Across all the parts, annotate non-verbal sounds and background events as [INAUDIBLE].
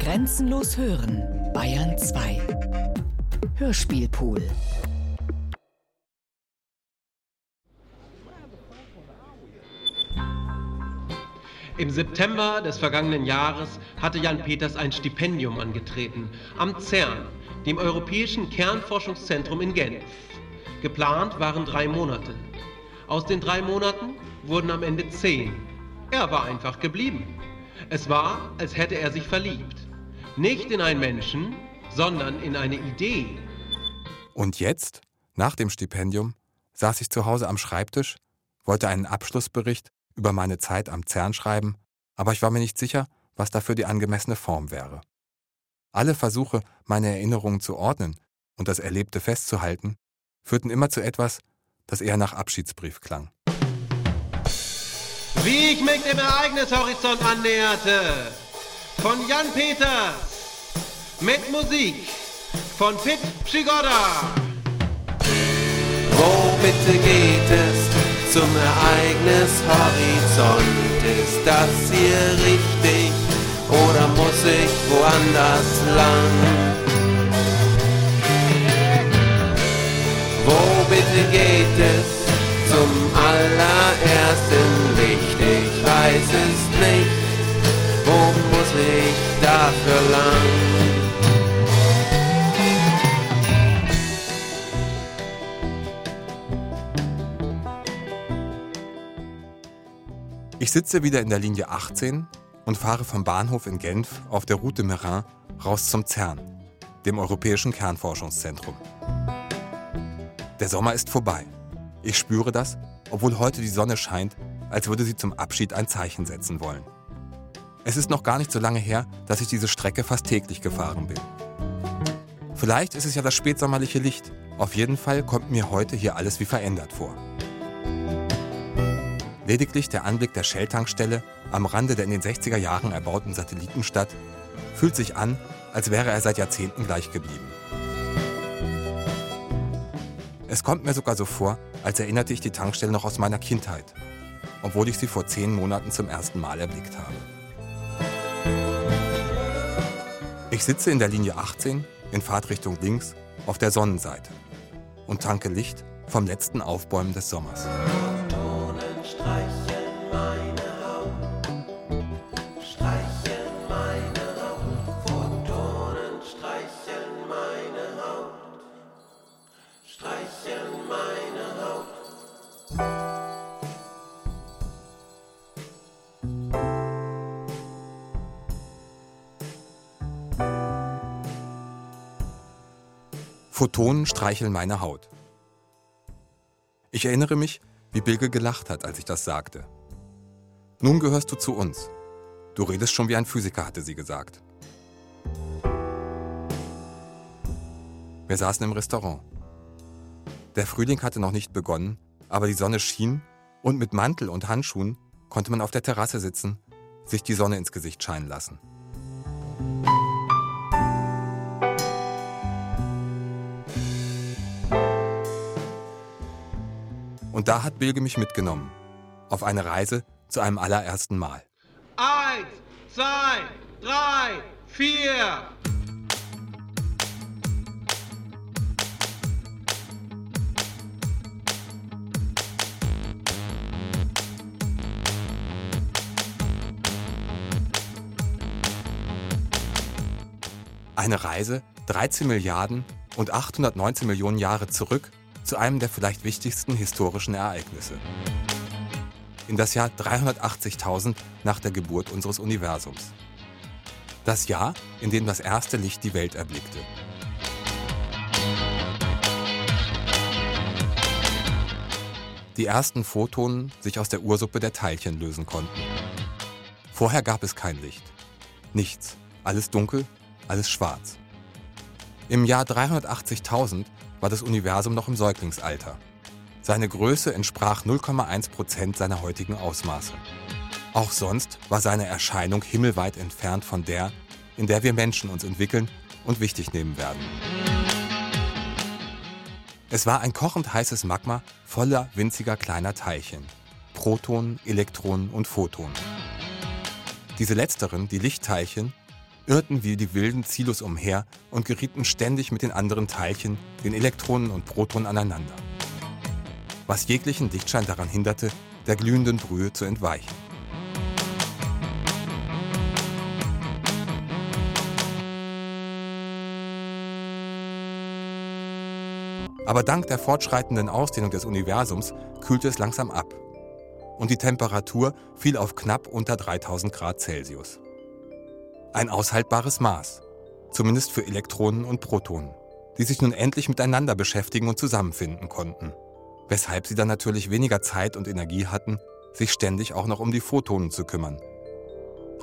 Grenzenlos hören, Bayern 2. Hörspielpool. Im September des vergangenen Jahres hatte Jan Peters ein Stipendium angetreten am CERN, dem Europäischen Kernforschungszentrum in Genf. Geplant waren drei Monate. Aus den drei Monaten wurden am Ende zehn. Er war einfach geblieben. Es war, als hätte er sich verliebt. Nicht in einen Menschen, sondern in eine Idee. Und jetzt, nach dem Stipendium, saß ich zu Hause am Schreibtisch, wollte einen Abschlussbericht über meine Zeit am CERN schreiben, aber ich war mir nicht sicher, was dafür die angemessene Form wäre. Alle Versuche, meine Erinnerungen zu ordnen und das Erlebte festzuhalten, führten immer zu etwas, das eher nach Abschiedsbrief klang. Wie ich mich dem Ereignishorizont annäherte. Von Jan Peters. Mit Musik von Pit Przygoda. Wo bitte geht es zum Ereignishorizont? Ist das hier richtig oder muss ich woanders lang? Wo bitte geht es zum allerersten Licht? Ich weiß es nicht. Wo muss ich dafür lang? Ich sitze wieder in der Linie 18 und fahre vom Bahnhof in Genf auf der Route Merin raus zum CERN, dem Europäischen Kernforschungszentrum. Der Sommer ist vorbei. Ich spüre das, obwohl heute die Sonne scheint, als würde sie zum Abschied ein Zeichen setzen wollen. Es ist noch gar nicht so lange her, dass ich diese Strecke fast täglich gefahren bin. Vielleicht ist es ja das spätsommerliche Licht. Auf jeden Fall kommt mir heute hier alles wie verändert vor. Lediglich der Anblick der Shell-Tankstelle am Rande der in den 60er Jahren erbauten Satellitenstadt fühlt sich an, als wäre er seit Jahrzehnten gleich geblieben. Es kommt mir sogar so vor, als erinnerte ich die Tankstelle noch aus meiner Kindheit, obwohl ich sie vor zehn Monaten zum ersten Mal erblickt habe. Ich sitze in der Linie 18 in Fahrtrichtung links auf der Sonnenseite und tanke Licht vom letzten Aufbäumen des Sommers. Photonen streicheln meine Haut. Ich erinnere mich, wie Bilge gelacht hat, als ich das sagte. Nun gehörst du zu uns. Du redest schon wie ein Physiker, hatte sie gesagt. Wir saßen im Restaurant. Der Frühling hatte noch nicht begonnen, aber die Sonne schien und mit Mantel und Handschuhen konnte man auf der Terrasse sitzen, sich die Sonne ins Gesicht scheinen lassen. Und da hat Bilge mich mitgenommen. Auf eine Reise zu einem allerersten Mal. Eins, zwei, drei, vier. Eine Reise 13 Milliarden und 819 Millionen Jahre zurück zu einem der vielleicht wichtigsten historischen Ereignisse. In das Jahr 380.000 nach der Geburt unseres Universums. Das Jahr, in dem das erste Licht die Welt erblickte. Die ersten Photonen sich aus der Ursuppe der Teilchen lösen konnten. Vorher gab es kein Licht. Nichts. Alles dunkel, alles schwarz. Im Jahr 380.000 war das Universum noch im Säuglingsalter. Seine Größe entsprach 0,1 Prozent seiner heutigen Ausmaße. Auch sonst war seine Erscheinung himmelweit entfernt von der, in der wir Menschen uns entwickeln und wichtig nehmen werden. Es war ein kochend heißes Magma voller winziger kleiner Teilchen. Protonen, Elektronen und Photonen. Diese letzteren, die Lichtteilchen, irrten wie die wilden ziellos umher und gerieten ständig mit den anderen Teilchen, den Elektronen und Protonen aneinander. Was jeglichen Lichtschein daran hinderte, der glühenden Brühe zu entweichen. Aber dank der fortschreitenden Ausdehnung des Universums kühlte es langsam ab. Und die Temperatur fiel auf knapp unter 3000 Grad Celsius. Ein aushaltbares Maß, zumindest für Elektronen und Protonen, die sich nun endlich miteinander beschäftigen und zusammenfinden konnten. Weshalb sie dann natürlich weniger Zeit und Energie hatten, sich ständig auch noch um die Photonen zu kümmern,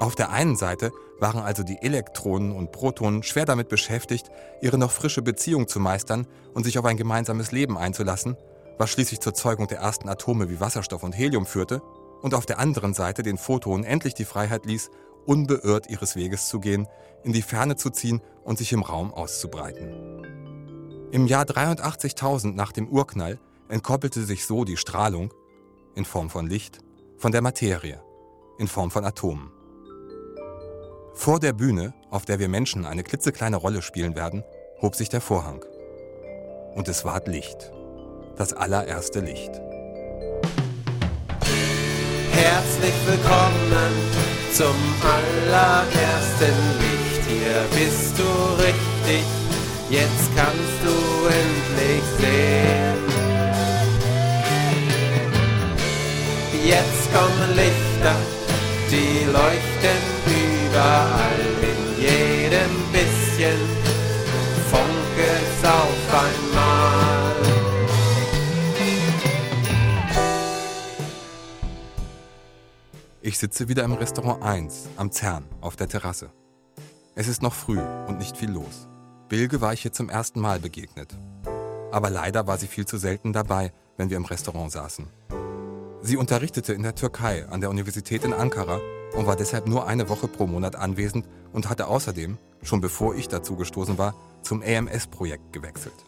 auf der einen Seite waren also die Elektronen und Protonen schwer damit beschäftigt, ihre noch frische Beziehung zu meistern und sich auf ein gemeinsames Leben einzulassen, was schließlich zur Zeugung der ersten Atome wie Wasserstoff und Helium führte, und auf der anderen Seite den Photonen endlich die Freiheit ließ, unbeirrt ihres Weges zu gehen, in die Ferne zu ziehen und sich im Raum auszubreiten. Im Jahr 83.000 nach dem Urknall entkoppelte sich so die Strahlung, in Form von Licht, von der Materie, in Form von Atomen. Vor der Bühne, auf der wir Menschen eine klitzekleine Rolle spielen werden, hob sich der Vorhang. Und es ward Licht. Das allererste Licht. Herzlich willkommen zum allerersten Licht. Hier bist du richtig, jetzt kannst du endlich sehen. Jetzt kommen Lichter, die leuchten überall, Ich sitze wieder im Restaurant 1 am Zern auf der Terrasse. Es ist noch früh und nicht viel los. Bilge war ich hier zum ersten Mal begegnet. Aber leider war sie viel zu selten dabei, wenn wir im Restaurant saßen. Sie unterrichtete in der Türkei an der Universität in Ankara und war deshalb nur eine Woche pro Monat anwesend und hatte außerdem, schon bevor ich dazu gestoßen war, zum AMS-Projekt gewechselt.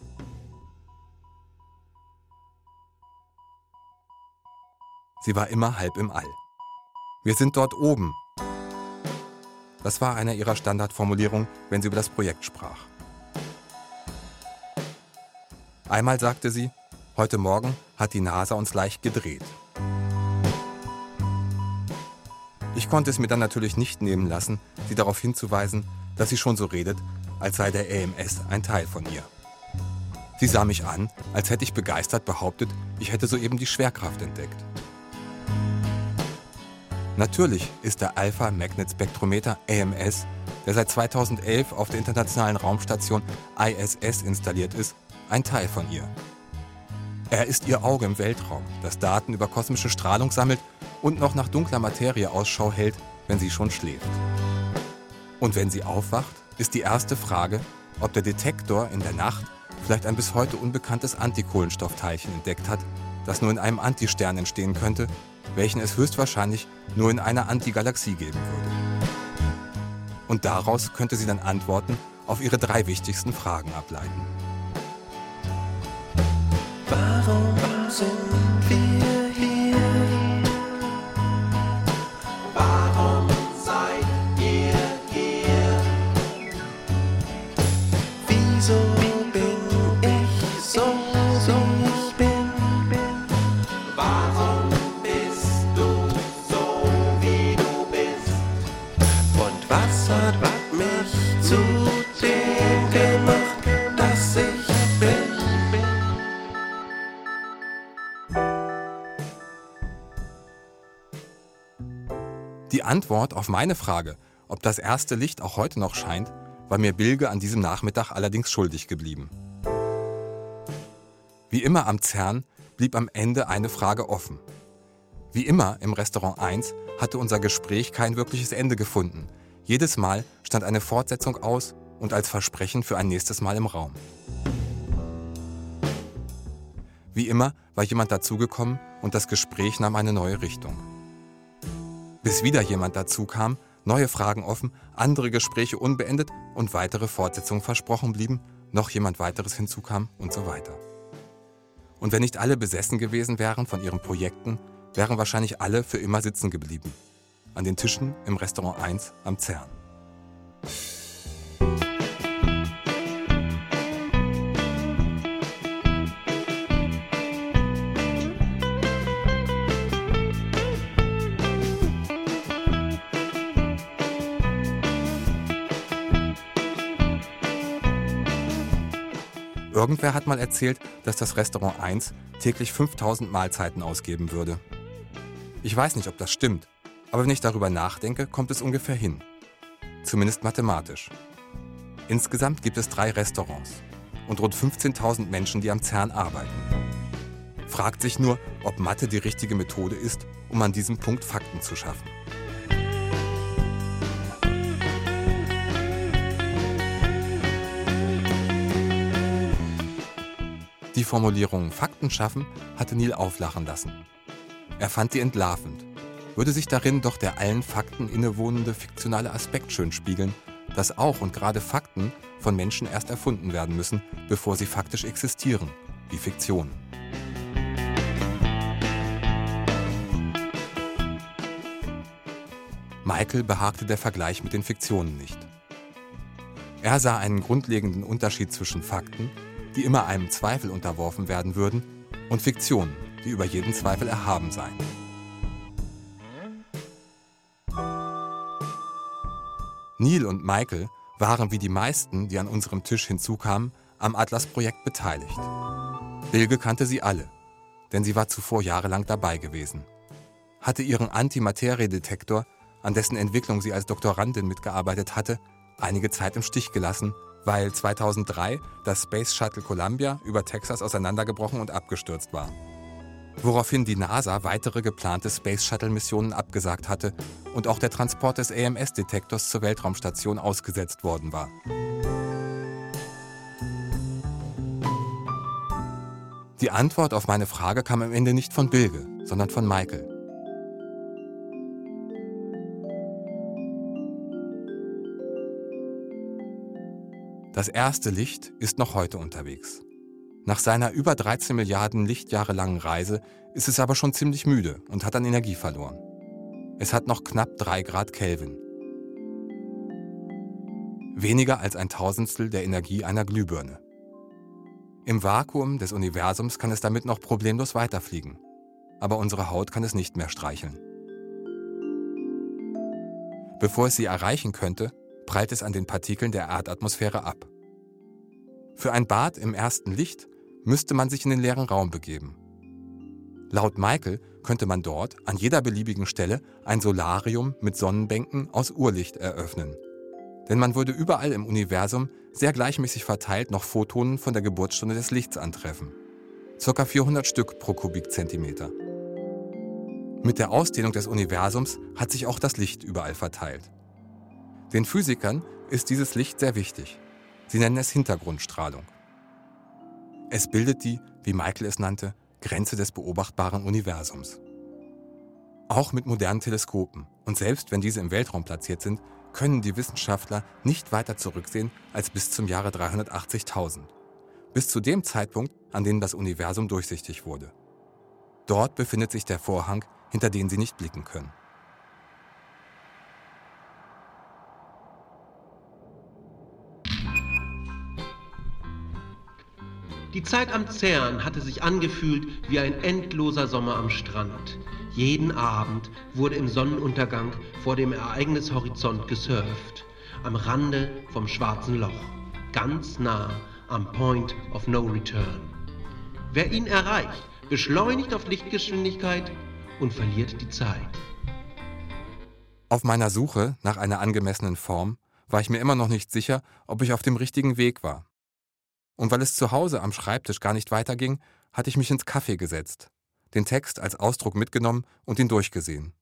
Sie war immer halb im All. Wir sind dort oben. Das war eine ihrer Standardformulierungen, wenn sie über das Projekt sprach. Einmal sagte sie, heute Morgen hat die NASA uns leicht gedreht. Ich konnte es mir dann natürlich nicht nehmen lassen, sie darauf hinzuweisen, dass sie schon so redet, als sei der AMS ein Teil von ihr. Sie sah mich an, als hätte ich begeistert behauptet, ich hätte soeben die Schwerkraft entdeckt. Natürlich ist der Alpha Magnet Spektrometer AMS, der seit 2011 auf der internationalen Raumstation ISS installiert ist, ein Teil von ihr. Er ist ihr Auge im Weltraum, das Daten über kosmische Strahlung sammelt und noch nach dunkler Materie Ausschau hält, wenn sie schon schläft. Und wenn sie aufwacht, ist die erste Frage, ob der Detektor in der Nacht vielleicht ein bis heute unbekanntes Antikohlenstoffteilchen entdeckt hat, das nur in einem Antistern entstehen könnte, welchen es höchstwahrscheinlich nur in einer Antigalaxie geben würde. Und daraus könnte sie dann Antworten auf ihre drei wichtigsten Fragen ableiten. Warum sind wir Antwort auf meine Frage, ob das erste Licht auch heute noch scheint, war mir Bilge an diesem Nachmittag allerdings schuldig geblieben. Wie immer am CERN blieb am Ende eine Frage offen. Wie immer im Restaurant 1 hatte unser Gespräch kein wirkliches Ende gefunden. Jedes Mal stand eine Fortsetzung aus und als Versprechen für ein nächstes Mal im Raum. Wie immer war jemand dazugekommen und das Gespräch nahm eine neue Richtung bis wieder jemand dazu kam, neue Fragen offen, andere Gespräche unbeendet und weitere Fortsetzungen versprochen blieben, noch jemand weiteres hinzukam und so weiter. Und wenn nicht alle besessen gewesen wären von ihren Projekten, wären wahrscheinlich alle für immer sitzen geblieben. An den Tischen im Restaurant 1 am CERN. Irgendwer hat mal erzählt, dass das Restaurant 1 täglich 5000 Mahlzeiten ausgeben würde. Ich weiß nicht, ob das stimmt, aber wenn ich darüber nachdenke, kommt es ungefähr hin. Zumindest mathematisch. Insgesamt gibt es drei Restaurants und rund 15.000 Menschen, die am CERN arbeiten. Fragt sich nur, ob Mathe die richtige Methode ist, um an diesem Punkt Fakten zu schaffen. Die Formulierung Fakten schaffen hatte Neil auflachen lassen. Er fand die entlarvend. Würde sich darin doch der allen Fakten innewohnende fiktionale Aspekt schön spiegeln, dass auch und gerade Fakten von Menschen erst erfunden werden müssen, bevor sie faktisch existieren, wie Fiktion. Michael behagte der Vergleich mit den Fiktionen nicht. Er sah einen grundlegenden Unterschied zwischen Fakten, die immer einem Zweifel unterworfen werden würden, und Fiktionen, die über jeden Zweifel erhaben seien. Neil und Michael waren wie die meisten, die an unserem Tisch hinzukamen, am Atlas-Projekt beteiligt. Bilge kannte sie alle, denn sie war zuvor jahrelang dabei gewesen. Hatte ihren Antimateriedetektor, an dessen Entwicklung sie als Doktorandin mitgearbeitet hatte, einige Zeit im Stich gelassen, weil 2003 das Space Shuttle Columbia über Texas auseinandergebrochen und abgestürzt war woraufhin die NASA weitere geplante Space Shuttle-Missionen abgesagt hatte und auch der Transport des AMS-Detektors zur Weltraumstation ausgesetzt worden war. Die Antwort auf meine Frage kam am Ende nicht von Bilge, sondern von Michael. Das erste Licht ist noch heute unterwegs. Nach seiner über 13 Milliarden Lichtjahre langen Reise ist es aber schon ziemlich müde und hat an Energie verloren. Es hat noch knapp 3 Grad Kelvin. Weniger als ein Tausendstel der Energie einer Glühbirne. Im Vakuum des Universums kann es damit noch problemlos weiterfliegen. Aber unsere Haut kann es nicht mehr streicheln. Bevor es sie erreichen könnte, prallt es an den Partikeln der Erdatmosphäre ab. Für ein Bad im ersten Licht müsste man sich in den leeren Raum begeben. Laut Michael könnte man dort an jeder beliebigen Stelle ein Solarium mit Sonnenbänken aus Urlicht eröffnen. Denn man würde überall im Universum sehr gleichmäßig verteilt noch Photonen von der Geburtsstunde des Lichts antreffen. Circa 400 Stück pro Kubikzentimeter. Mit der Ausdehnung des Universums hat sich auch das Licht überall verteilt. Den Physikern ist dieses Licht sehr wichtig. Sie nennen es Hintergrundstrahlung. Es bildet die, wie Michael es nannte, Grenze des beobachtbaren Universums. Auch mit modernen Teleskopen und selbst wenn diese im Weltraum platziert sind, können die Wissenschaftler nicht weiter zurücksehen als bis zum Jahre 380.000. Bis zu dem Zeitpunkt, an dem das Universum durchsichtig wurde. Dort befindet sich der Vorhang, hinter den sie nicht blicken können. Die Zeit am CERN hatte sich angefühlt wie ein endloser Sommer am Strand. Jeden Abend wurde im Sonnenuntergang vor dem Ereignishorizont gesurft, am Rande vom schwarzen Loch, ganz nah am Point of No Return. Wer ihn erreicht, beschleunigt auf Lichtgeschwindigkeit und verliert die Zeit. Auf meiner Suche nach einer angemessenen Form war ich mir immer noch nicht sicher, ob ich auf dem richtigen Weg war. Und weil es zu Hause am Schreibtisch gar nicht weiterging, hatte ich mich ins Café gesetzt, den Text als Ausdruck mitgenommen und ihn durchgesehen.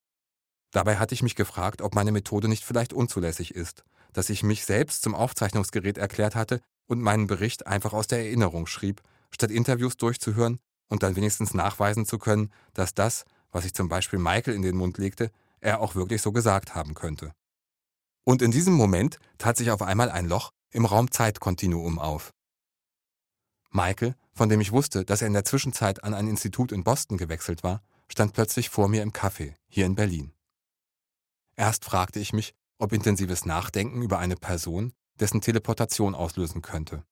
Dabei hatte ich mich gefragt, ob meine Methode nicht vielleicht unzulässig ist, dass ich mich selbst zum Aufzeichnungsgerät erklärt hatte und meinen Bericht einfach aus der Erinnerung schrieb, statt Interviews durchzuhören und dann wenigstens nachweisen zu können, dass das, was ich zum Beispiel Michael in den Mund legte, er auch wirklich so gesagt haben könnte. Und in diesem Moment tat sich auf einmal ein Loch im Raum-Zeit-Kontinuum auf. Michael, von dem ich wusste, dass er in der Zwischenzeit an ein Institut in Boston gewechselt war, stand plötzlich vor mir im Café, hier in Berlin. Erst fragte ich mich, ob intensives Nachdenken über eine Person dessen Teleportation auslösen könnte.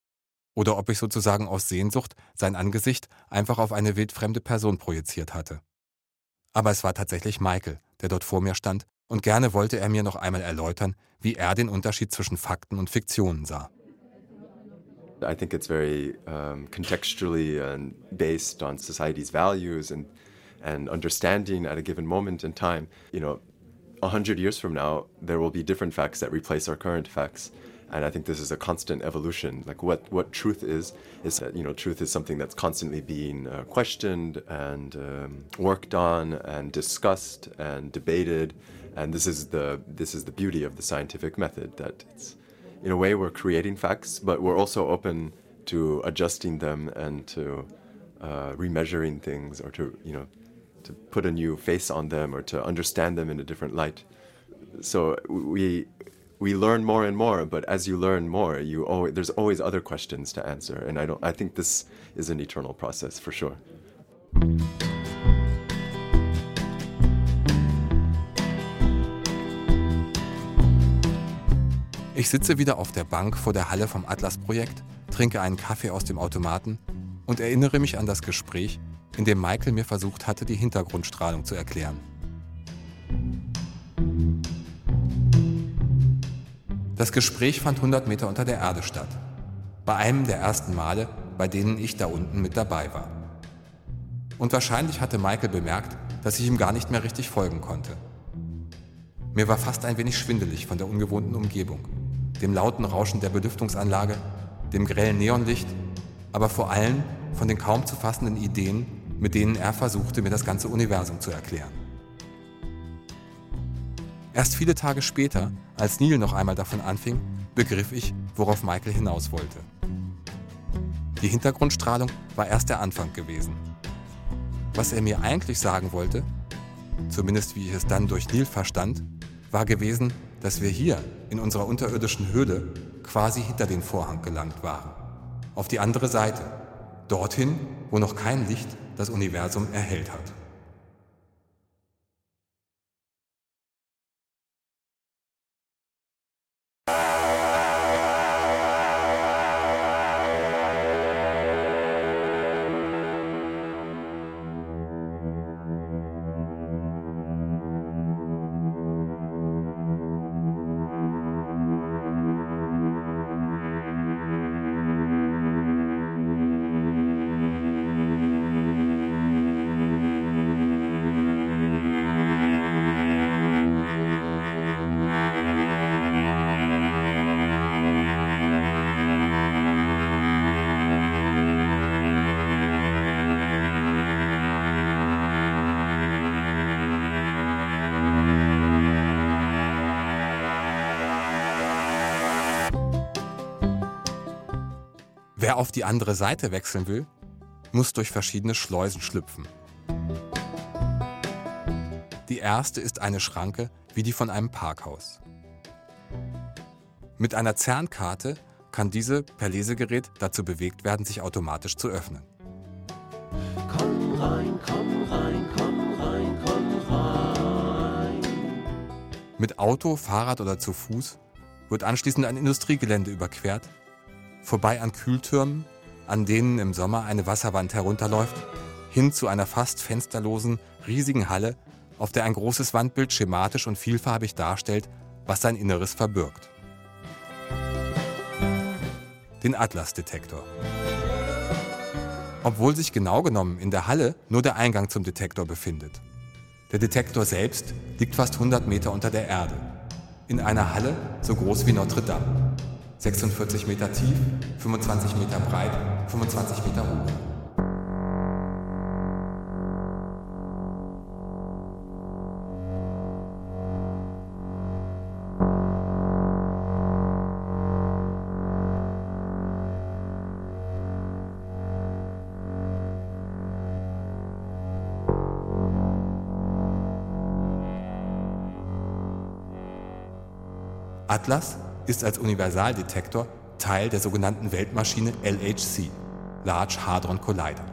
Oder ob ich sozusagen aus Sehnsucht sein Angesicht einfach auf eine wildfremde Person projiziert hatte. Aber es war tatsächlich Michael, der dort vor mir stand, und gerne wollte er mir noch einmal erläutern, wie er den Unterschied zwischen Fakten und Fiktionen sah. I think it's very um, contextually and based on society's values and and understanding at a given moment in time. You know, a hundred years from now, there will be different facts that replace our current facts. And I think this is a constant evolution. Like what, what truth is, is that, you know, truth is something that's constantly being uh, questioned and um, worked on and discussed and debated. And this is the, this is the beauty of the scientific method that it's, in a way, we're creating facts, but we're also open to adjusting them and to uh, remeasuring things or to, you know, to put a new face on them or to understand them in a different light. So we we learn more and more, but as you learn more, you always, there's always other questions to answer, and I don't. I think this is an eternal process for sure. Ich sitze wieder auf der Bank vor der Halle vom Atlas-Projekt, trinke einen Kaffee aus dem Automaten und erinnere mich an das Gespräch, in dem Michael mir versucht hatte, die Hintergrundstrahlung zu erklären. Das Gespräch fand 100 Meter unter der Erde statt. Bei einem der ersten Male, bei denen ich da unten mit dabei war. Und wahrscheinlich hatte Michael bemerkt, dass ich ihm gar nicht mehr richtig folgen konnte. Mir war fast ein wenig schwindelig von der ungewohnten Umgebung, dem lauten Rauschen der Belüftungsanlage, dem grellen Neonlicht, aber vor allem von den kaum zu fassenden Ideen, mit denen er versuchte, mir das ganze Universum zu erklären. Erst viele Tage später, als Neil noch einmal davon anfing, begriff ich, worauf Michael hinaus wollte. Die Hintergrundstrahlung war erst der Anfang gewesen. Was er mir eigentlich sagen wollte, zumindest wie ich es dann durch Neil verstand, war gewesen, dass wir hier in unserer unterirdischen Höhle quasi hinter den Vorhang gelangt waren. Auf die andere Seite, dorthin, wo noch kein Licht das Universum erhellt hat. Auf die andere Seite wechseln will, muss durch verschiedene Schleusen schlüpfen. Die erste ist eine Schranke wie die von einem Parkhaus. Mit einer CERN-Karte kann diese per Lesegerät dazu bewegt werden, sich automatisch zu öffnen. Komm rein, komm rein, komm rein, komm rein. Mit Auto, Fahrrad oder zu Fuß wird anschließend ein Industriegelände überquert vorbei an Kühltürmen, an denen im Sommer eine Wasserwand herunterläuft, hin zu einer fast fensterlosen, riesigen Halle, auf der ein großes Wandbild schematisch und vielfarbig darstellt, was sein Inneres verbirgt. Den Atlas-Detektor. Obwohl sich genau genommen in der Halle nur der Eingang zum Detektor befindet. Der Detektor selbst liegt fast 100 Meter unter der Erde, in einer Halle so groß wie Notre Dame. 46 Meter tief, 25 Meter breit, 25 Meter hoch. Atlas ist als Universaldetektor Teil der sogenannten Weltmaschine LHC, Large Hadron Collider.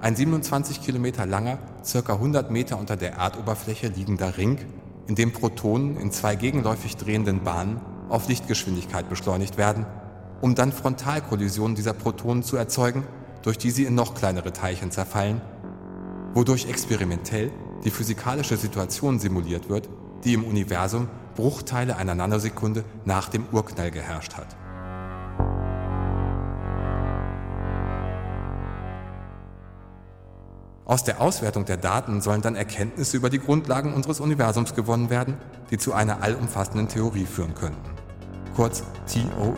Ein 27 Kilometer langer, ca. 100 Meter unter der Erdoberfläche liegender Ring, in dem Protonen in zwei gegenläufig drehenden Bahnen auf Lichtgeschwindigkeit beschleunigt werden, um dann Frontalkollisionen dieser Protonen zu erzeugen, durch die sie in noch kleinere Teilchen zerfallen, wodurch experimentell die physikalische Situation simuliert wird, die im Universum Bruchteile einer Nanosekunde nach dem Urknall geherrscht hat. Aus der Auswertung der Daten sollen dann Erkenntnisse über die Grundlagen unseres Universums gewonnen werden, die zu einer allumfassenden Theorie führen könnten. Kurz TOE,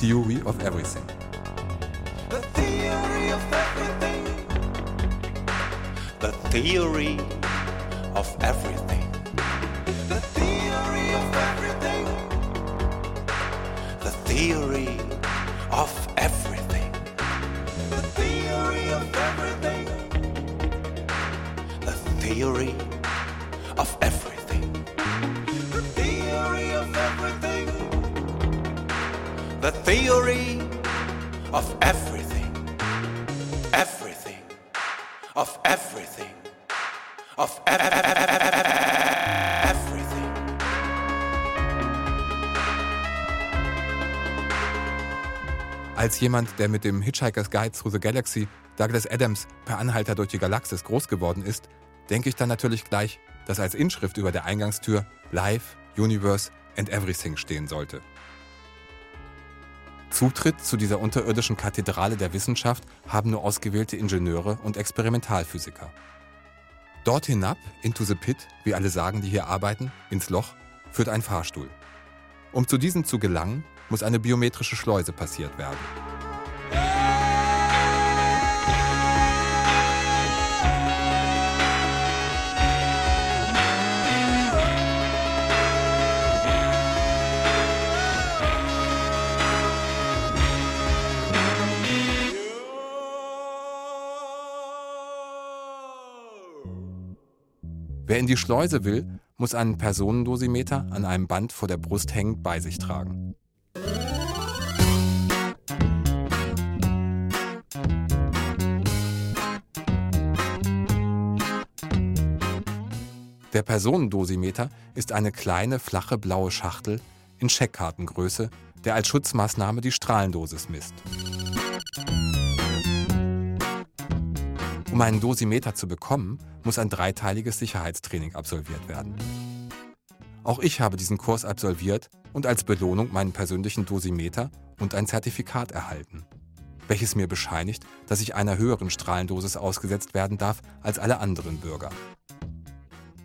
Theory of Everything. The theory of everything. Theory of everything. The theory of everything. The theory of everything. The theory of everything. The theory of everything. Als jemand, der mit dem Hitchhiker's Guide Through the Galaxy Douglas Adams per Anhalter durch die Galaxis groß geworden ist, denke ich dann natürlich gleich, dass als Inschrift über der Eingangstür Life, Universe and Everything stehen sollte. Zutritt zu dieser unterirdischen Kathedrale der Wissenschaft haben nur ausgewählte Ingenieure und Experimentalphysiker. Dort hinab, into the pit, wie alle sagen, die hier arbeiten, ins Loch, führt ein Fahrstuhl. Um zu diesem zu gelangen, muss eine biometrische Schleuse passiert werden. Wer in die Schleuse will, muss einen Personendosimeter an einem Band vor der Brust hängend bei sich tragen. Der Personendosimeter ist eine kleine, flache blaue Schachtel in Scheckkartengröße, der als Schutzmaßnahme die Strahlendosis misst. Um einen Dosimeter zu bekommen, muss ein dreiteiliges Sicherheitstraining absolviert werden. Auch ich habe diesen Kurs absolviert und als Belohnung meinen persönlichen Dosimeter und ein Zertifikat erhalten, welches mir bescheinigt, dass ich einer höheren Strahlendosis ausgesetzt werden darf als alle anderen Bürger.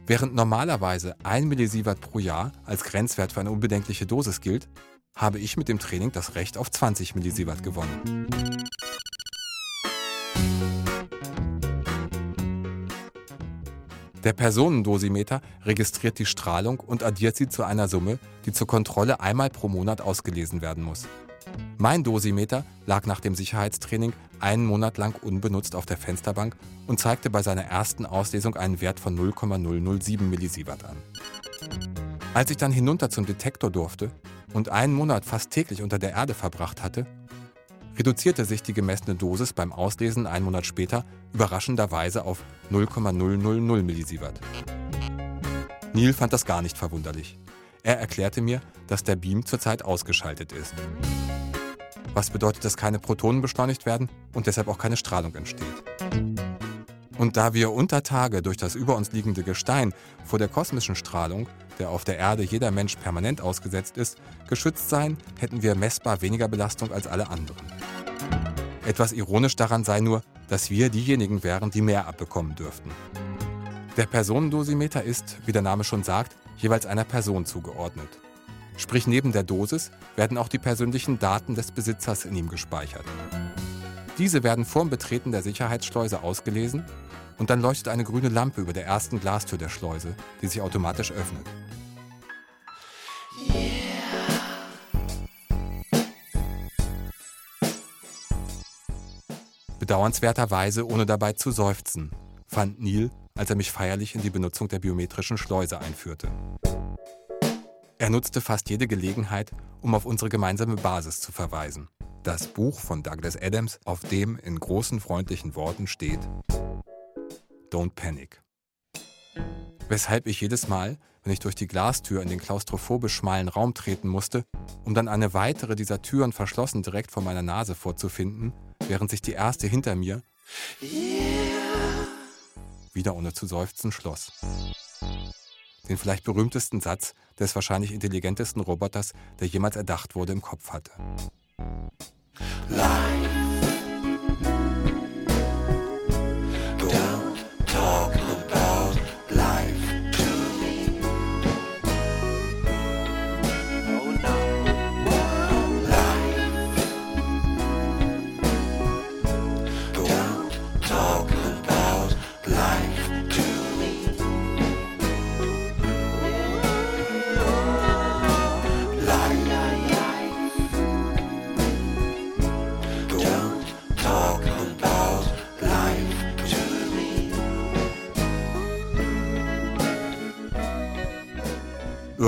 Während normalerweise 1 Millisievert pro Jahr als Grenzwert für eine unbedenkliche Dosis gilt, habe ich mit dem Training das Recht auf 20 Millisievert gewonnen. Der Personendosimeter registriert die Strahlung und addiert sie zu einer Summe, die zur Kontrolle einmal pro Monat ausgelesen werden muss. Mein Dosimeter lag nach dem Sicherheitstraining einen Monat lang unbenutzt auf der Fensterbank und zeigte bei seiner ersten Auslesung einen Wert von 0,007 Millisievert an. Als ich dann hinunter zum Detektor durfte und einen Monat fast täglich unter der Erde verbracht hatte, reduzierte sich die gemessene Dosis beim Auslesen einen Monat später überraschenderweise auf 0,000 Millisievert. Neil fand das gar nicht verwunderlich. Er erklärte mir, dass der Beam zurzeit ausgeschaltet ist. Was bedeutet, dass keine Protonen beschleunigt werden und deshalb auch keine Strahlung entsteht. Und da wir unter Tage durch das über uns liegende Gestein vor der kosmischen Strahlung, der auf der Erde jeder Mensch permanent ausgesetzt ist, geschützt seien, hätten wir messbar weniger Belastung als alle anderen. Etwas ironisch daran sei nur, dass wir diejenigen wären, die mehr abbekommen dürften. Der Personendosimeter ist, wie der Name schon sagt, jeweils einer Person zugeordnet. Sprich, neben der Dosis werden auch die persönlichen Daten des Besitzers in ihm gespeichert. Diese werden vorm Betreten der Sicherheitsschleuse ausgelesen und dann leuchtet eine grüne Lampe über der ersten Glastür der Schleuse, die sich automatisch öffnet. Bedauernswerterweise ohne dabei zu seufzen, fand Neil, als er mich feierlich in die Benutzung der biometrischen Schleuse einführte. Er nutzte fast jede Gelegenheit, um auf unsere gemeinsame Basis zu verweisen. Das Buch von Douglas Adams, auf dem in großen freundlichen Worten steht Don't Panic. Weshalb ich jedes Mal, wenn ich durch die Glastür in den klaustrophobisch schmalen Raum treten musste, um dann eine weitere dieser Türen verschlossen direkt vor meiner Nase vorzufinden, während sich die erste hinter mir wieder ohne zu seufzen schloss. Den vielleicht berühmtesten Satz des wahrscheinlich intelligentesten Roboters, der jemals erdacht wurde, im Kopf hatte. Life.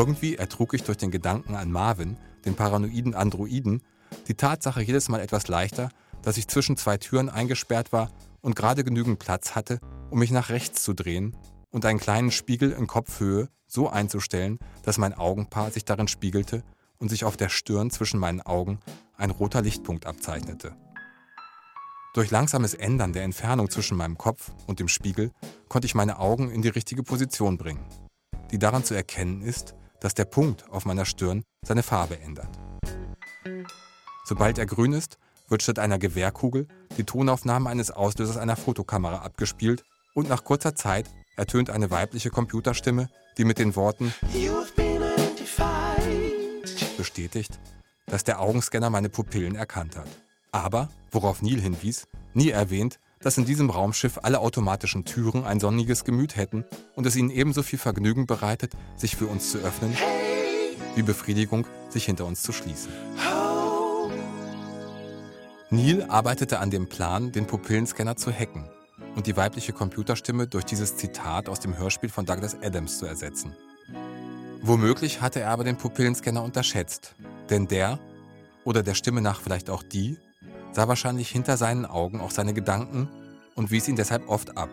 Irgendwie ertrug ich durch den Gedanken an Marvin, den paranoiden Androiden, die Tatsache jedes Mal etwas leichter, dass ich zwischen zwei Türen eingesperrt war und gerade genügend Platz hatte, um mich nach rechts zu drehen und einen kleinen Spiegel in Kopfhöhe so einzustellen, dass mein Augenpaar sich darin spiegelte und sich auf der Stirn zwischen meinen Augen ein roter Lichtpunkt abzeichnete. Durch langsames Ändern der Entfernung zwischen meinem Kopf und dem Spiegel konnte ich meine Augen in die richtige Position bringen, die daran zu erkennen ist, dass der Punkt auf meiner Stirn seine Farbe ändert. Sobald er grün ist, wird statt einer Gewehrkugel die Tonaufnahme eines Auslösers einer Fotokamera abgespielt und nach kurzer Zeit ertönt eine weibliche Computerstimme, die mit den Worten bestätigt, dass der Augenscanner meine Pupillen erkannt hat. Aber, worauf Neil hinwies, nie erwähnt, dass in diesem Raumschiff alle automatischen Türen ein sonniges Gemüt hätten und es ihnen ebenso viel Vergnügen bereitet, sich für uns zu öffnen, wie Befriedigung, sich hinter uns zu schließen. Neil arbeitete an dem Plan, den Pupillenscanner zu hacken und die weibliche Computerstimme durch dieses Zitat aus dem Hörspiel von Douglas Adams zu ersetzen. Womöglich hatte er aber den Pupillenscanner unterschätzt, denn der, oder der Stimme nach vielleicht auch die, sah wahrscheinlich hinter seinen Augen auch seine Gedanken und wies ihn deshalb oft ab.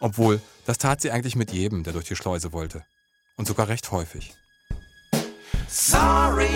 Obwohl, das tat sie eigentlich mit jedem, der durch die Schleuse wollte. Und sogar recht häufig. Sorry.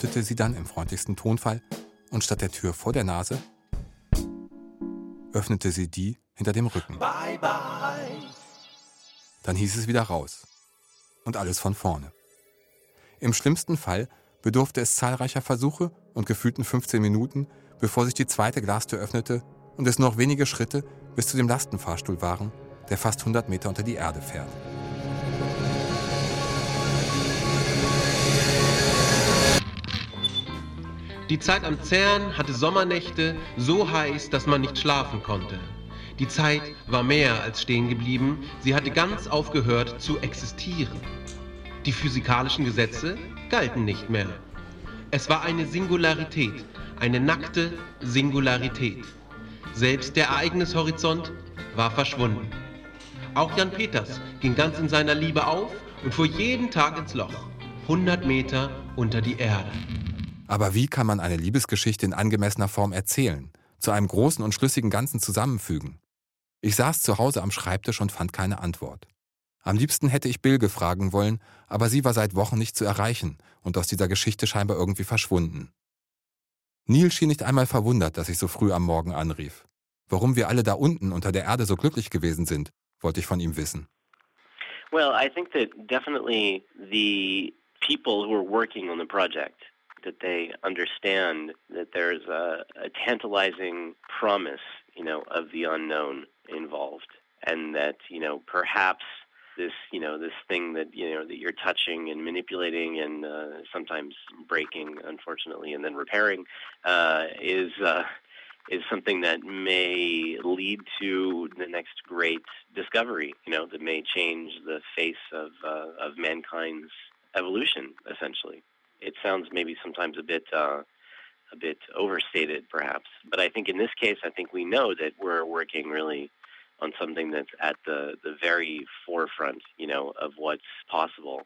Flötete sie dann im freundlichsten Tonfall und statt der Tür vor der Nase öffnete sie die hinter dem Rücken. Bye, bye. Dann hieß es wieder raus. Und alles von vorne. Im schlimmsten Fall bedurfte es zahlreicher Versuche und gefühlten 15 Minuten, bevor sich die zweite Glastür öffnete und es noch wenige Schritte bis zu dem Lastenfahrstuhl waren, der fast 100 Meter unter die Erde fährt. Die Zeit am CERN hatte Sommernächte so heiß, dass man nicht schlafen konnte. Die Zeit war mehr als stehen geblieben, sie hatte ganz aufgehört zu existieren. Die physikalischen Gesetze galten nicht mehr. Es war eine Singularität, eine nackte Singularität. Selbst der Ereignishorizont war verschwunden. Auch Jan Peters ging ganz in seiner Liebe auf und fuhr jeden Tag ins Loch, 100 Meter unter die Erde. Aber wie kann man eine Liebesgeschichte in angemessener Form erzählen, zu einem großen und schlüssigen Ganzen zusammenfügen? Ich saß zu Hause am Schreibtisch und fand keine Antwort. Am liebsten hätte ich Bilge fragen wollen, aber sie war seit Wochen nicht zu erreichen und aus dieser Geschichte scheinbar irgendwie verschwunden. Neil schien nicht einmal verwundert, dass ich so früh am Morgen anrief. Warum wir alle da unten unter der Erde so glücklich gewesen sind, wollte ich von ihm wissen. Well, I think that definitely the people who are working on the project that they understand that there's a, a tantalizing promise, you know, of the unknown involved, and that you know perhaps this you know this thing that you know that you're touching and manipulating and uh, sometimes breaking unfortunately and then repairing uh, is uh, is something that may lead to the next great discovery you know that may change the face of uh, of mankind's evolution essentially it sounds maybe sometimes a bit uh, a bit overstated, perhaps. But I think in this case, I think we know that we're working really on something that's at the the very forefront, you know, of what's possible.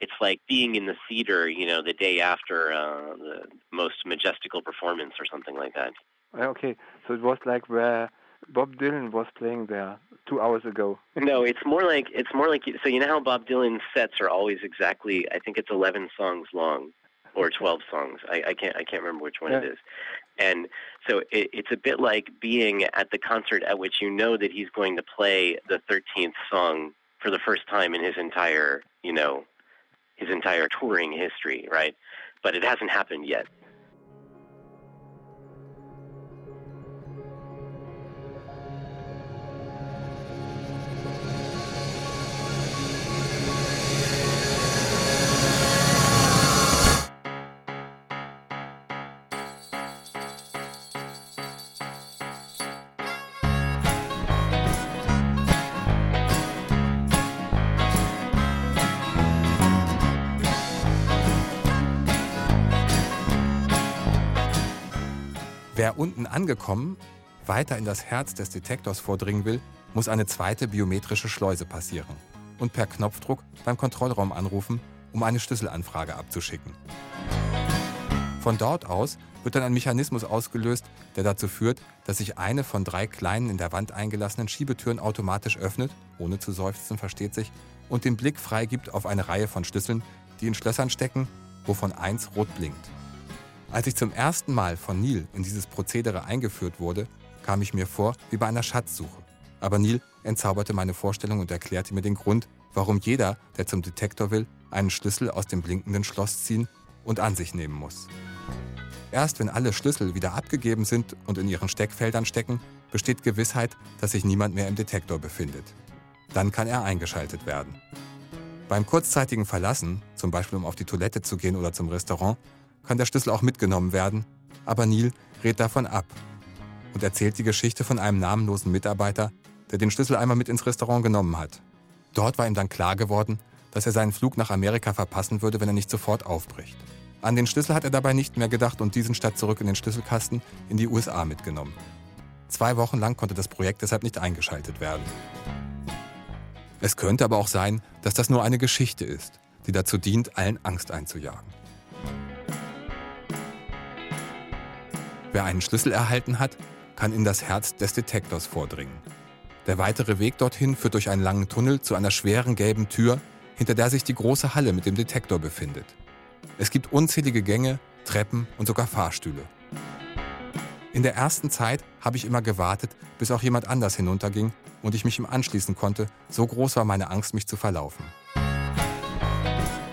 It's like being in the theater, you know, the day after uh, the most majestical performance or something like that. Okay, so it was like where Bob Dylan was playing there two hours ago. [LAUGHS] no, it's more like it's more like so. You know how Bob Dylan's sets are always exactly. I think it's eleven songs long, or twelve songs. I, I can't I can't remember which one yeah. it is. And so it, it's a bit like being at the concert at which you know that he's going to play the thirteenth song for the first time in his entire you know his entire touring history, right? But it hasn't happened yet. Angekommen weiter in das Herz des Detektors vordringen will, muss eine zweite biometrische Schleuse passieren und per Knopfdruck beim Kontrollraum anrufen, um eine Schlüsselanfrage abzuschicken. Von dort aus wird dann ein Mechanismus ausgelöst, der dazu führt, dass sich eine von drei kleinen in der Wand eingelassenen Schiebetüren automatisch öffnet, ohne zu seufzen, versteht sich, und den Blick freigibt auf eine Reihe von Schlüsseln, die in Schlössern stecken, wovon eins rot blinkt. Als ich zum ersten Mal von Neil in dieses Prozedere eingeführt wurde, kam ich mir vor wie bei einer Schatzsuche. Aber Neil entzauberte meine Vorstellung und erklärte mir den Grund, warum jeder, der zum Detektor will, einen Schlüssel aus dem blinkenden Schloss ziehen und an sich nehmen muss. Erst wenn alle Schlüssel wieder abgegeben sind und in ihren Steckfeldern stecken, besteht Gewissheit, dass sich niemand mehr im Detektor befindet. Dann kann er eingeschaltet werden. Beim kurzzeitigen Verlassen, zum Beispiel um auf die Toilette zu gehen oder zum Restaurant, kann der Schlüssel auch mitgenommen werden, aber Neil rät davon ab und erzählt die Geschichte von einem namenlosen Mitarbeiter, der den Schlüssel einmal mit ins Restaurant genommen hat. Dort war ihm dann klar geworden, dass er seinen Flug nach Amerika verpassen würde, wenn er nicht sofort aufbricht. An den Schlüssel hat er dabei nicht mehr gedacht und diesen statt zurück in den Schlüsselkasten in die USA mitgenommen. Zwei Wochen lang konnte das Projekt deshalb nicht eingeschaltet werden. Es könnte aber auch sein, dass das nur eine Geschichte ist, die dazu dient, allen Angst einzujagen. Wer einen Schlüssel erhalten hat, kann in das Herz des Detektors vordringen. Der weitere Weg dorthin führt durch einen langen Tunnel zu einer schweren gelben Tür, hinter der sich die große Halle mit dem Detektor befindet. Es gibt unzählige Gänge, Treppen und sogar Fahrstühle. In der ersten Zeit habe ich immer gewartet, bis auch jemand anders hinunterging und ich mich ihm anschließen konnte, so groß war meine Angst, mich zu verlaufen.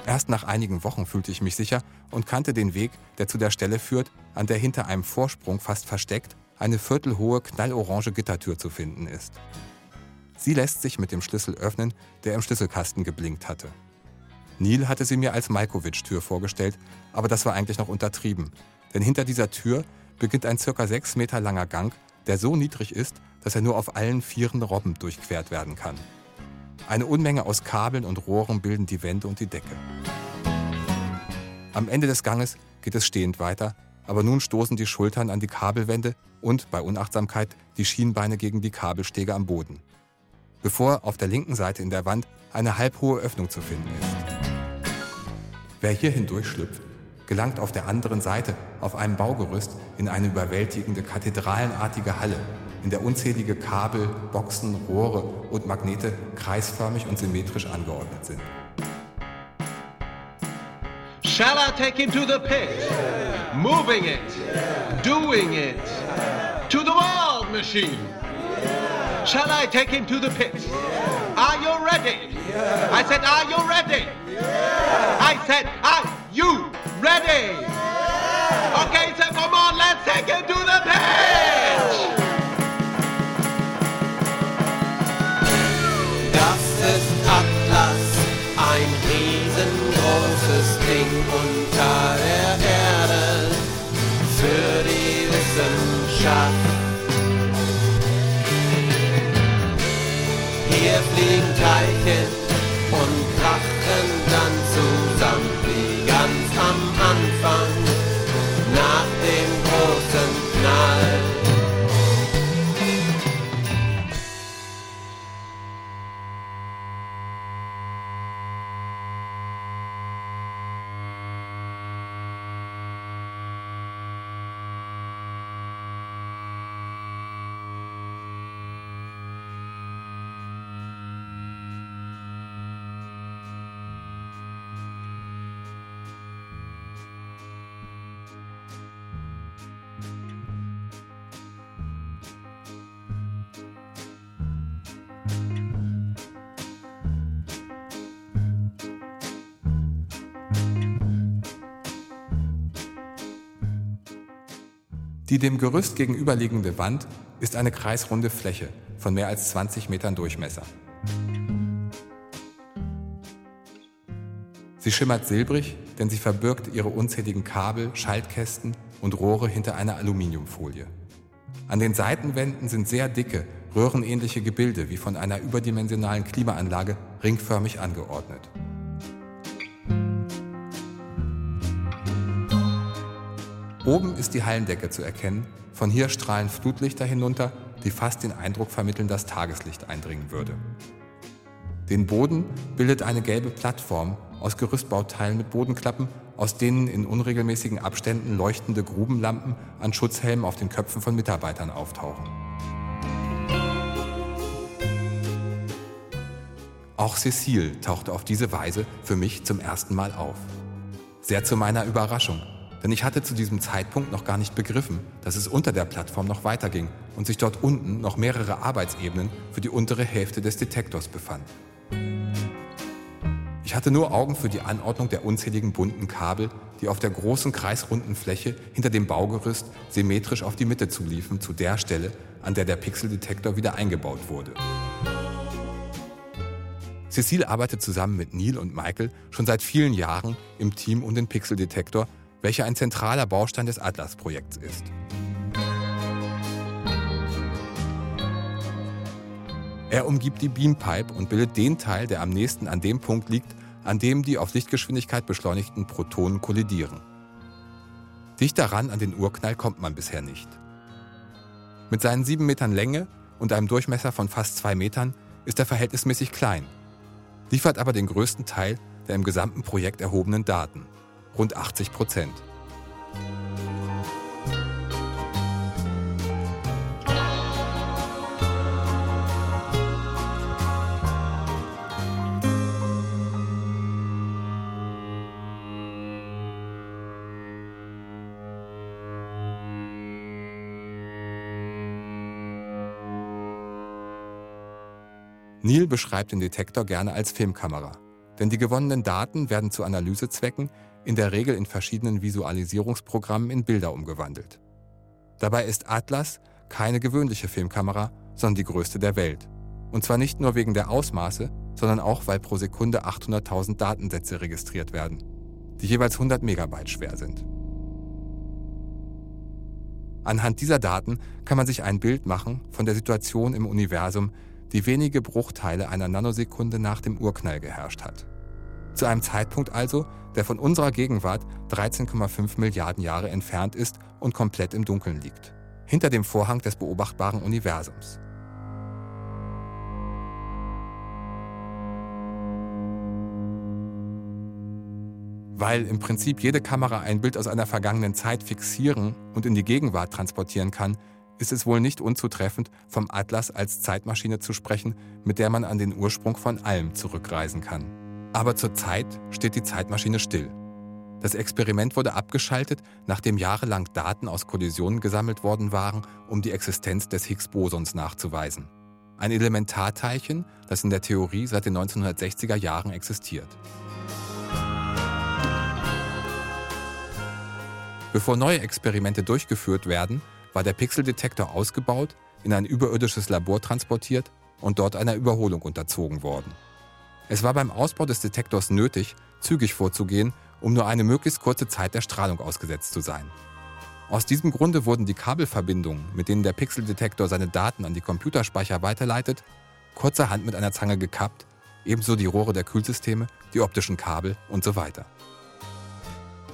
Erst nach einigen Wochen fühlte ich mich sicher und kannte den Weg, der zu der Stelle führt, an der hinter einem Vorsprung fast versteckt eine viertelhohe knallorange Gittertür zu finden ist. Sie lässt sich mit dem Schlüssel öffnen, der im Schlüsselkasten geblinkt hatte. Neil hatte sie mir als Malkovich-Tür vorgestellt, aber das war eigentlich noch untertrieben. Denn hinter dieser Tür beginnt ein circa sechs Meter langer Gang, der so niedrig ist, dass er nur auf allen vieren robbend durchquert werden kann. Eine Unmenge aus Kabeln und Rohren bilden die Wände und die Decke. Am Ende des Ganges geht es stehend weiter, aber nun stoßen die Schultern an die Kabelwände und bei Unachtsamkeit die Schienbeine gegen die Kabelstege am Boden. Bevor auf der linken Seite in der Wand eine halbhohe Öffnung zu finden ist. Wer hier hindurchschlüpft, gelangt auf der anderen Seite auf einem Baugerüst in eine überwältigende kathedralenartige Halle, in der unzählige Kabel, Boxen, Rohre und Magnete kreisförmig und symmetrisch angeordnet sind. Shall I take him to the pit? Moving it, doing it, to the world machine. Shall I take him to the pit? Are you ready? I said, Are you ready? I said, Are you ready? Okay, so come on, let's take him to the pit! Wissenschaft. Hier fliegen Teilchen Die dem Gerüst gegenüberliegende Wand ist eine kreisrunde Fläche von mehr als 20 Metern Durchmesser. Sie schimmert silbrig, denn sie verbirgt ihre unzähligen Kabel, Schaltkästen und Rohre hinter einer Aluminiumfolie. An den Seitenwänden sind sehr dicke, röhrenähnliche Gebilde wie von einer überdimensionalen Klimaanlage ringförmig angeordnet. Oben ist die Hallendecke zu erkennen, Von hier strahlen Flutlichter hinunter, die fast den Eindruck vermitteln, dass Tageslicht eindringen würde. Den Boden bildet eine gelbe Plattform aus Gerüstbauteilen mit Bodenklappen, aus denen in unregelmäßigen Abständen leuchtende Grubenlampen an Schutzhelmen auf den Köpfen von Mitarbeitern auftauchen. Auch Cecile tauchte auf diese Weise für mich zum ersten Mal auf. Sehr zu meiner Überraschung, denn ich hatte zu diesem Zeitpunkt noch gar nicht begriffen, dass es unter der Plattform noch weiterging und sich dort unten noch mehrere Arbeitsebenen für die untere Hälfte des Detektors befanden. Ich hatte nur Augen für die Anordnung der unzähligen bunten Kabel, die auf der großen kreisrunden Fläche hinter dem Baugerüst symmetrisch auf die Mitte zuliefen, zu der Stelle, an der der Pixeldetektor wieder eingebaut wurde. Cecile arbeitet zusammen mit Neil und Michael schon seit vielen Jahren im Team um den Pixeldetektor, welcher ein zentraler Baustein des Atlas-Projekts ist. Er umgibt die Beampipe und bildet den Teil, der am nächsten an dem Punkt liegt, an dem die auf Lichtgeschwindigkeit beschleunigten Protonen kollidieren. Dicht daran an den Urknall kommt man bisher nicht. Mit seinen sieben Metern Länge und einem Durchmesser von fast zwei Metern ist er verhältnismäßig klein liefert aber den größten Teil der im gesamten Projekt erhobenen Daten, rund 80 Prozent. Neil beschreibt den Detektor gerne als Filmkamera, denn die gewonnenen Daten werden zu Analysezwecken in der Regel in verschiedenen Visualisierungsprogrammen in Bilder umgewandelt. Dabei ist Atlas keine gewöhnliche Filmkamera, sondern die größte der Welt. Und zwar nicht nur wegen der Ausmaße, sondern auch, weil pro Sekunde 800.000 Datensätze registriert werden, die jeweils 100 Megabyte schwer sind. Anhand dieser Daten kann man sich ein Bild machen von der Situation im Universum, die wenige Bruchteile einer Nanosekunde nach dem Urknall geherrscht hat. Zu einem Zeitpunkt also, der von unserer Gegenwart 13,5 Milliarden Jahre entfernt ist und komplett im Dunkeln liegt. Hinter dem Vorhang des beobachtbaren Universums. Weil im Prinzip jede Kamera ein Bild aus einer vergangenen Zeit fixieren und in die Gegenwart transportieren kann, ist es wohl nicht unzutreffend, vom Atlas als Zeitmaschine zu sprechen, mit der man an den Ursprung von allem zurückreisen kann. Aber zurzeit steht die Zeitmaschine still. Das Experiment wurde abgeschaltet, nachdem jahrelang Daten aus Kollisionen gesammelt worden waren, um die Existenz des Higgs-Bosons nachzuweisen. Ein Elementarteilchen, das in der Theorie seit den 1960er Jahren existiert. Bevor neue Experimente durchgeführt werden, war der Pixeldetektor ausgebaut, in ein überirdisches Labor transportiert und dort einer Überholung unterzogen worden. Es war beim Ausbau des Detektors nötig, zügig vorzugehen, um nur eine möglichst kurze Zeit der Strahlung ausgesetzt zu sein. Aus diesem Grunde wurden die Kabelverbindungen, mit denen der Pixeldetektor seine Daten an die Computerspeicher weiterleitet, kurzerhand mit einer Zange gekappt, ebenso die Rohre der Kühlsysteme, die optischen Kabel und so weiter.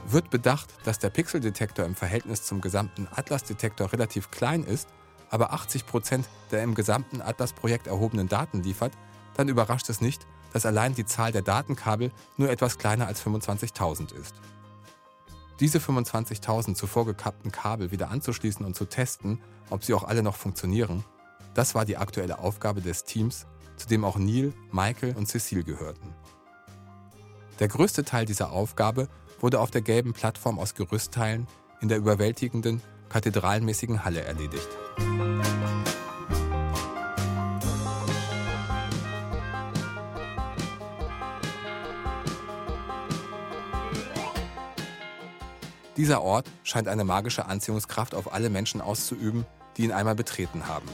Wird bedacht, dass der Pixeldetektor im Verhältnis zum gesamten Atlas-Detektor relativ klein ist, aber 80 Prozent der im gesamten Atlas-Projekt erhobenen Daten liefert, dann überrascht es nicht, dass allein die Zahl der Datenkabel nur etwas kleiner als 25.000 ist. Diese 25.000 zuvor gekappten Kabel wieder anzuschließen und zu testen, ob sie auch alle noch funktionieren, das war die aktuelle Aufgabe des Teams, zu dem auch Neil, Michael und Cecile gehörten. Der größte Teil dieser Aufgabe wurde auf der gelben Plattform aus Gerüstteilen in der überwältigenden, kathedralenmäßigen Halle erledigt. Dieser Ort scheint eine magische Anziehungskraft auf alle Menschen auszuüben, die ihn einmal betreten haben.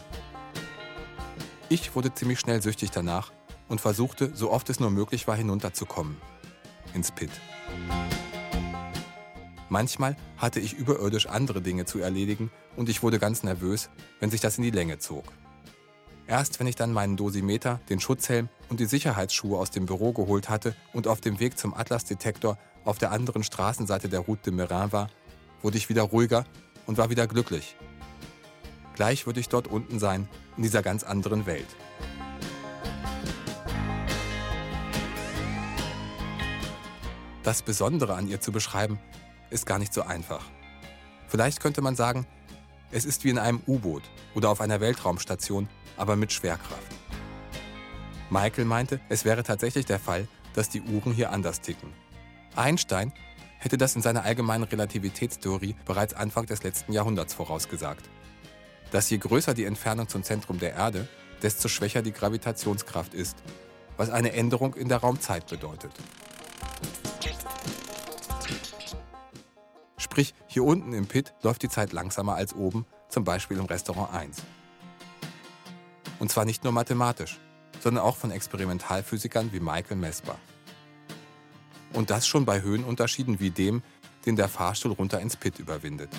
Ich wurde ziemlich schnell süchtig danach und versuchte, so oft es nur möglich war, hinunterzukommen. Ins Pit. Manchmal hatte ich überirdisch andere Dinge zu erledigen und ich wurde ganz nervös, wenn sich das in die Länge zog. Erst wenn ich dann meinen Dosimeter, den Schutzhelm und die Sicherheitsschuhe aus dem Büro geholt hatte und auf dem Weg zum Atlas-Detektor auf der anderen Straßenseite der Route de Merin war, wurde ich wieder ruhiger und war wieder glücklich. Gleich würde ich dort unten sein, in dieser ganz anderen Welt. Das Besondere an ihr zu beschreiben, ist gar nicht so einfach. Vielleicht könnte man sagen, es ist wie in einem U-Boot oder auf einer Weltraumstation, aber mit Schwerkraft. Michael meinte, es wäre tatsächlich der Fall, dass die Uhren hier anders ticken. Einstein hätte das in seiner allgemeinen Relativitätstheorie bereits Anfang des letzten Jahrhunderts vorausgesagt. Dass je größer die Entfernung zum Zentrum der Erde, desto schwächer die Gravitationskraft ist, was eine Änderung in der Raumzeit bedeutet. Sprich, hier unten im Pit läuft die Zeit langsamer als oben, zum Beispiel im Restaurant 1. Und zwar nicht nur mathematisch, sondern auch von Experimentalphysikern wie Michael messbar. Und das schon bei Höhenunterschieden wie dem, den der Fahrstuhl runter ins Pit überwindet.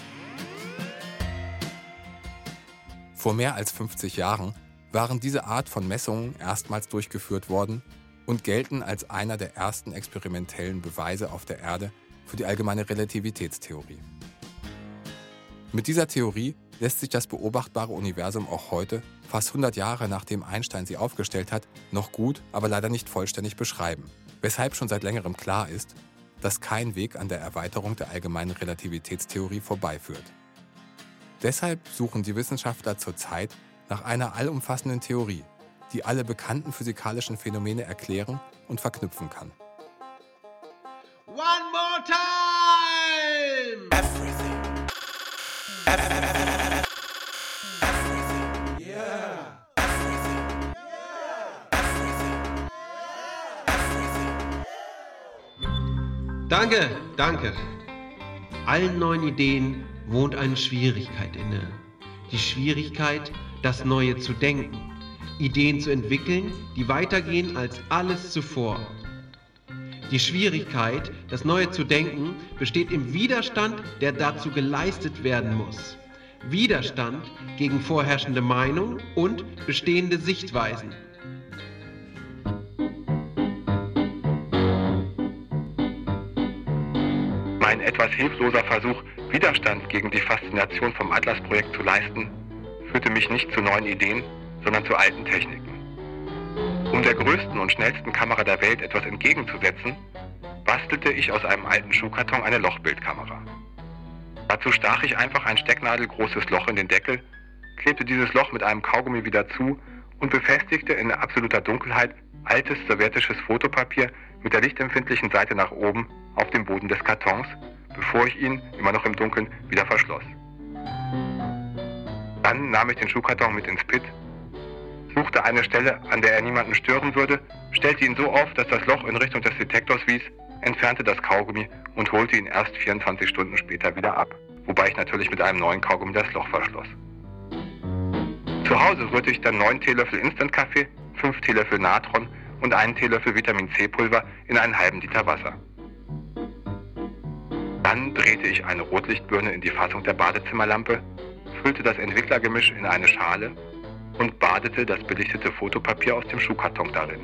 Vor mehr als 50 Jahren waren diese Art von Messungen erstmals durchgeführt worden und gelten als einer der ersten experimentellen Beweise auf der Erde für die allgemeine Relativitätstheorie. Mit dieser Theorie lässt sich das beobachtbare Universum auch heute, fast 100 Jahre nachdem Einstein sie aufgestellt hat, noch gut, aber leider nicht vollständig beschreiben, weshalb schon seit längerem klar ist, dass kein Weg an der Erweiterung der allgemeinen Relativitätstheorie vorbeiführt. Deshalb suchen die Wissenschaftler zurzeit nach einer allumfassenden Theorie, die alle bekannten physikalischen Phänomene erklären und verknüpfen kann. One more time! Everything. Everything. Danke, danke. Allen neuen Ideen wohnt eine Schwierigkeit inne. Die Schwierigkeit, das Neue zu denken. Ideen zu entwickeln, die weitergehen als alles zuvor. Die Schwierigkeit, das Neue zu denken, besteht im Widerstand, der dazu geleistet werden muss. Widerstand gegen vorherrschende Meinung und bestehende Sichtweisen. Etwas hilfloser Versuch, Widerstand gegen die Faszination vom Atlas-Projekt zu leisten, führte mich nicht zu neuen Ideen, sondern zu alten Techniken. Um der größten und schnellsten Kamera der Welt etwas entgegenzusetzen, bastelte ich aus einem alten Schuhkarton eine Lochbildkamera. Dazu stach ich einfach ein stecknadelgroßes Loch in den Deckel, klebte dieses Loch mit einem Kaugummi wieder zu und befestigte in absoluter Dunkelheit altes sowjetisches Fotopapier mit der lichtempfindlichen Seite nach oben auf dem Boden des Kartons, bevor ich ihn, immer noch im Dunkeln, wieder verschloss. Dann nahm ich den Schuhkarton mit ins Pit, suchte eine Stelle, an der er niemanden stören würde, stellte ihn so auf, dass das Loch in Richtung des Detektors wies, entfernte das Kaugummi und holte ihn erst 24 Stunden später wieder ab, wobei ich natürlich mit einem neuen Kaugummi das Loch verschloss. Zu Hause rührte ich dann 9 Teelöffel Instant-Kaffee, 5 Teelöffel Natron und einen Teelöffel Vitamin C-Pulver in einen halben Liter Wasser. Dann drehte ich eine Rotlichtbirne in die Fassung der Badezimmerlampe, füllte das Entwicklergemisch in eine Schale und badete das belichtete Fotopapier aus dem Schuhkarton darin.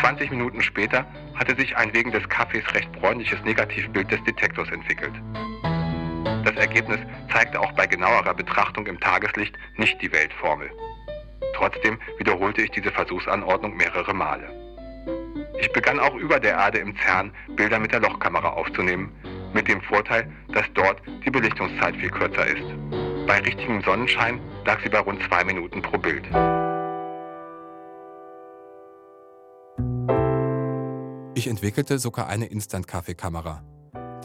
20 Minuten später hatte sich ein wegen des Kaffees recht bräunliches Negativbild des Detektors entwickelt. Das Ergebnis zeigte auch bei genauerer Betrachtung im Tageslicht nicht die Weltformel. Trotzdem wiederholte ich diese Versuchsanordnung mehrere Male. Ich begann auch über der Erde im CERN Bilder mit der Lochkamera aufzunehmen, mit dem Vorteil, dass dort die Belichtungszeit viel kürzer ist. Bei richtigem Sonnenschein lag sie bei rund zwei Minuten pro Bild. Ich entwickelte sogar eine Instant-Kaffeekamera,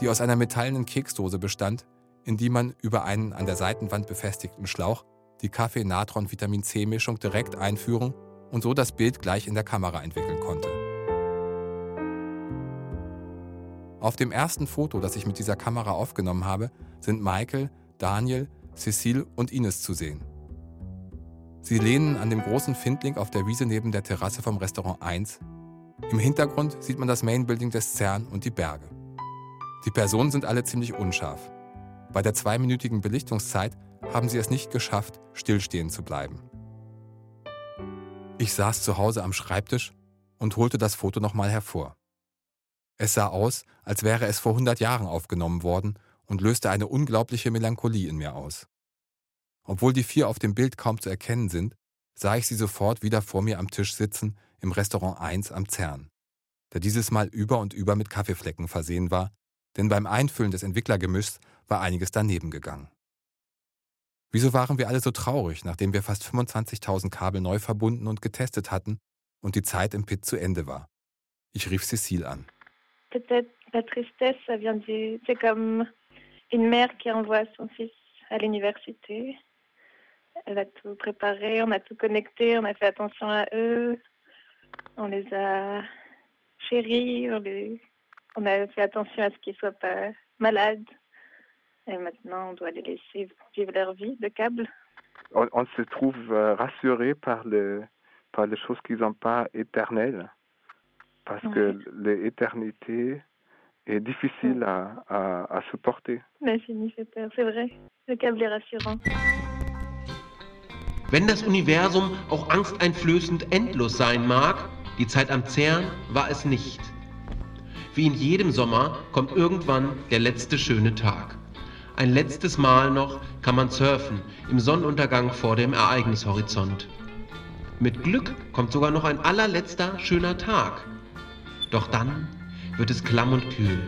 die aus einer metallenen Keksdose bestand, in die man über einen an der Seitenwand befestigten Schlauch die Kaffee-Natron-Vitamin-C-Mischung direkt einführen und so das Bild gleich in der Kamera entwickeln konnte. Auf dem ersten Foto, das ich mit dieser Kamera aufgenommen habe, sind Michael, Daniel, Cecile und Ines zu sehen. Sie lehnen an dem großen Findling auf der Wiese neben der Terrasse vom Restaurant 1. Im Hintergrund sieht man das Main Building des CERN und die Berge. Die Personen sind alle ziemlich unscharf. Bei der zweiminütigen Belichtungszeit haben sie es nicht geschafft, stillstehen zu bleiben. Ich saß zu Hause am Schreibtisch und holte das Foto nochmal hervor. Es sah aus, als wäre es vor 100 Jahren aufgenommen worden und löste eine unglaubliche Melancholie in mir aus. Obwohl die vier auf dem Bild kaum zu erkennen sind, sah ich sie sofort wieder vor mir am Tisch sitzen im Restaurant 1 am Zern, der dieses Mal über und über mit Kaffeeflecken versehen war, denn beim Einfüllen des Entwicklergemischs war einiges daneben gegangen. Wieso waren wir alle so traurig, nachdem wir fast 25.000 Kabel neu verbunden und getestet hatten und die Zeit im Pit zu Ende war? Ich rief Cécile an. Peut-être la tristesse, ça vient du. C'est comme une mère qui envoie son fils à l'université. Elle a tout préparé, on a tout connecté, on a fait attention à eux, on les a chéris, on, a fait attention à ce qu'ils soient pas malades. Et maintenant, on doit les laisser vivre leur vie de câble. On, se trouve euh, rassuré par, le, par les choses qui ne sont pas éternelles, parce que l'éternité est difficile à, à, à supporter. Fait peur, c'est vrai. Le câble est rassurant. Wenn das Universum auch angsteinflößend endlos sein mag, die Zeit am CERN war es nicht. Wie in jedem Sommer kommt irgendwann der letzte schöne Tag. Ein letztes Mal noch kann man surfen im Sonnenuntergang vor dem Ereignishorizont. Mit Glück kommt sogar noch ein allerletzter schöner Tag. Doch dann wird es klamm und kühl.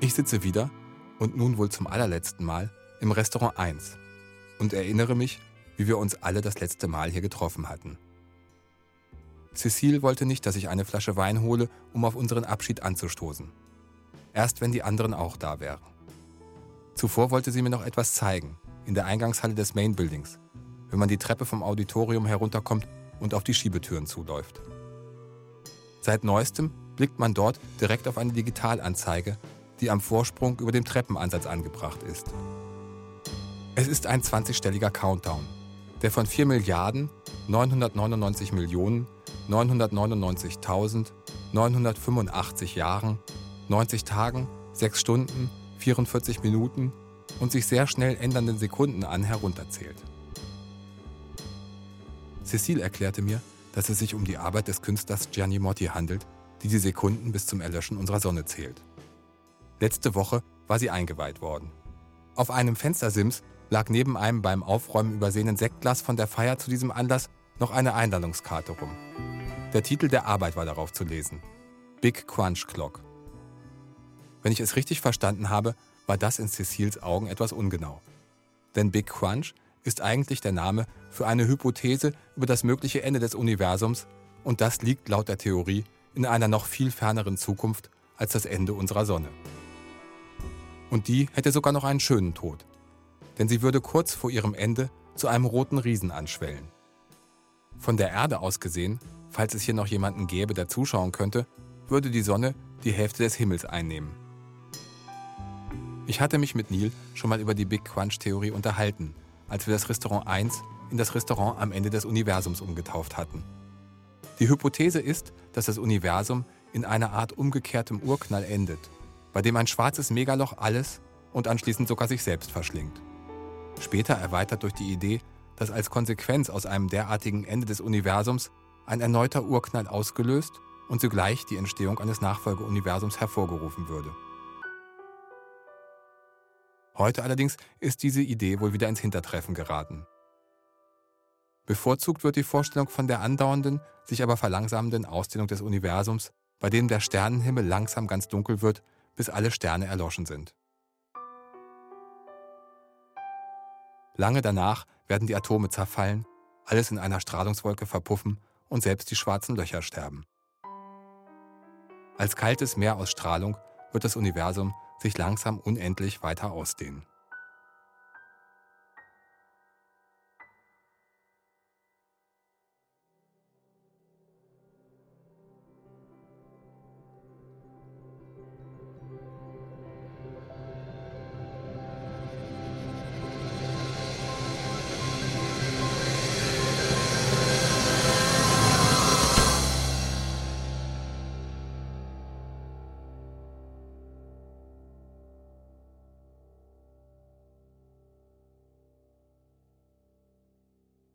Ich sitze wieder und nun wohl zum allerletzten Mal im Restaurant 1 und erinnere mich, wie wir uns alle das letzte Mal hier getroffen hatten. Cécile wollte nicht, dass ich eine Flasche Wein hole, um auf unseren Abschied anzustoßen. Erst wenn die anderen auch da wären. Zuvor wollte sie mir noch etwas zeigen, in der Eingangshalle des Main Buildings, wenn man die Treppe vom Auditorium herunterkommt und auf die Schiebetüren zuläuft. Seit neuestem blickt man dort direkt auf eine Digitalanzeige, die am Vorsprung über dem Treppenansatz angebracht ist. Es ist ein 20-stelliger Countdown, der von 4 Milliarden 999 Millionen 999.985 Jahren, 90 Tagen, 6 Stunden, 44 Minuten und sich sehr schnell ändernden Sekunden an herunterzählt. Cécile erklärte mir, dass es sich um die Arbeit des Künstlers Gianni Motti handelt, die die Sekunden bis zum Erlöschen unserer Sonne zählt. Letzte Woche war sie eingeweiht worden. Auf einem Fenstersims lag neben einem beim Aufräumen übersehenen Sektglas von der Feier zu diesem Anlass noch eine Einladungskarte rum. Der Titel der Arbeit war darauf zu lesen. Big Crunch Clock. Wenn ich es richtig verstanden habe, war das in Cecils Augen etwas ungenau. Denn Big Crunch ist eigentlich der Name für eine Hypothese über das mögliche Ende des Universums und das liegt laut der Theorie in einer noch viel ferneren Zukunft als das Ende unserer Sonne. Und die hätte sogar noch einen schönen Tod. Denn sie würde kurz vor ihrem Ende zu einem roten Riesen anschwellen. Von der Erde aus gesehen, falls es hier noch jemanden gäbe, der zuschauen könnte, würde die Sonne die Hälfte des Himmels einnehmen. Ich hatte mich mit Neil schon mal über die Big Crunch-Theorie unterhalten, als wir das Restaurant 1 in das Restaurant am Ende des Universums umgetauft hatten. Die Hypothese ist, dass das Universum in einer Art umgekehrtem Urknall endet, bei dem ein schwarzes Megaloch alles und anschließend sogar sich selbst verschlingt. Später erweitert durch die Idee, dass als Konsequenz aus einem derartigen Ende des Universums ein erneuter Urknall ausgelöst und zugleich die Entstehung eines Nachfolgeuniversums hervorgerufen würde. Heute allerdings ist diese Idee wohl wieder ins Hintertreffen geraten. Bevorzugt wird die Vorstellung von der andauernden, sich aber verlangsamenden Ausdehnung des Universums, bei dem der Sternenhimmel langsam ganz dunkel wird, bis alle Sterne erloschen sind. Lange danach werden die Atome zerfallen, alles in einer Strahlungswolke verpuffen und selbst die schwarzen Löcher sterben. Als kaltes Meer aus Strahlung wird das Universum sich langsam unendlich weiter ausdehnen.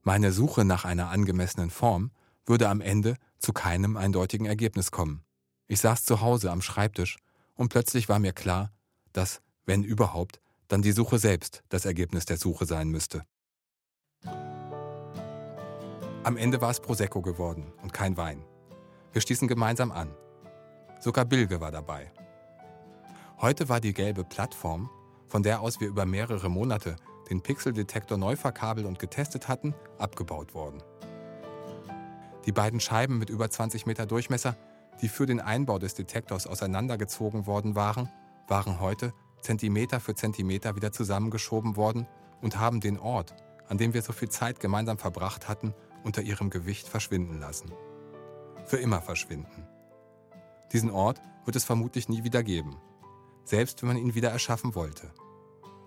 Meine Suche nach einer angemessenen Form würde am Ende zu keinem eindeutigen Ergebnis kommen. Ich saß zu Hause am Schreibtisch und plötzlich war mir klar, dass, wenn überhaupt, dann die Suche selbst das Ergebnis der Suche sein müsste. Am Ende war es Prosecco geworden und kein Wein. Wir stießen gemeinsam an. Sogar Bilge war dabei. Heute war die gelbe Plattform, von der aus wir über mehrere Monate den Pixeldetektor neu verkabelt und getestet hatten, abgebaut worden. Die beiden Scheiben mit über 20 Meter Durchmesser, die für den Einbau des Detektors auseinandergezogen worden waren, waren heute Zentimeter für Zentimeter wieder zusammengeschoben worden und haben den Ort, an dem wir so viel Zeit gemeinsam verbracht hatten, unter ihrem Gewicht verschwinden lassen. Für immer verschwinden. Diesen Ort wird es vermutlich nie wieder geben, selbst wenn man ihn wieder erschaffen wollte.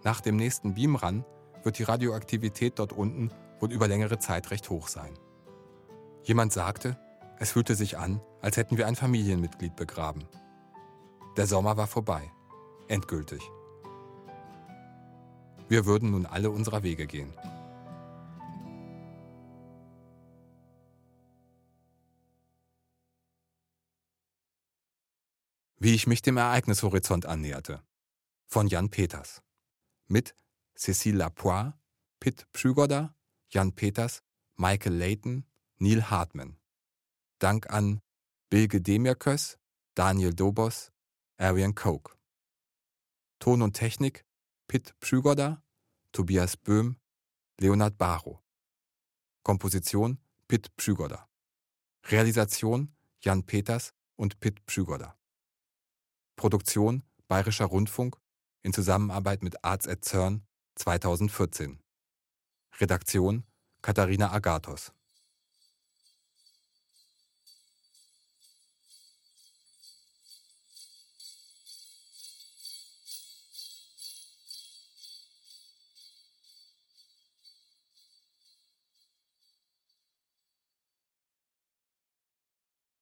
Nach dem nächsten Beamrun wird die Radioaktivität dort unten wohl über längere Zeit recht hoch sein. Jemand sagte, es fühlte sich an, als hätten wir ein Familienmitglied begraben. Der Sommer war vorbei. Endgültig. Wir würden nun alle unserer Wege gehen. Wie ich mich dem Ereignishorizont annäherte. Von Jan Peters. Mit Cécile Lapoire, Pitt Pschügoda, Jan Peters, Michael Layton, Neil Hartman. Dank an Bilge Demirkös, Daniel Dobos, Arian Koch. Ton und Technik Pitt Pschügoda, Tobias Böhm, Leonard Baro. Komposition Pitt Pschügoda. Realisation Jan Peters und Pitt Pschügoda. Produktion Bayerischer Rundfunk in Zusammenarbeit mit Arts at CERN 2014. Redaktion Katharina Agathos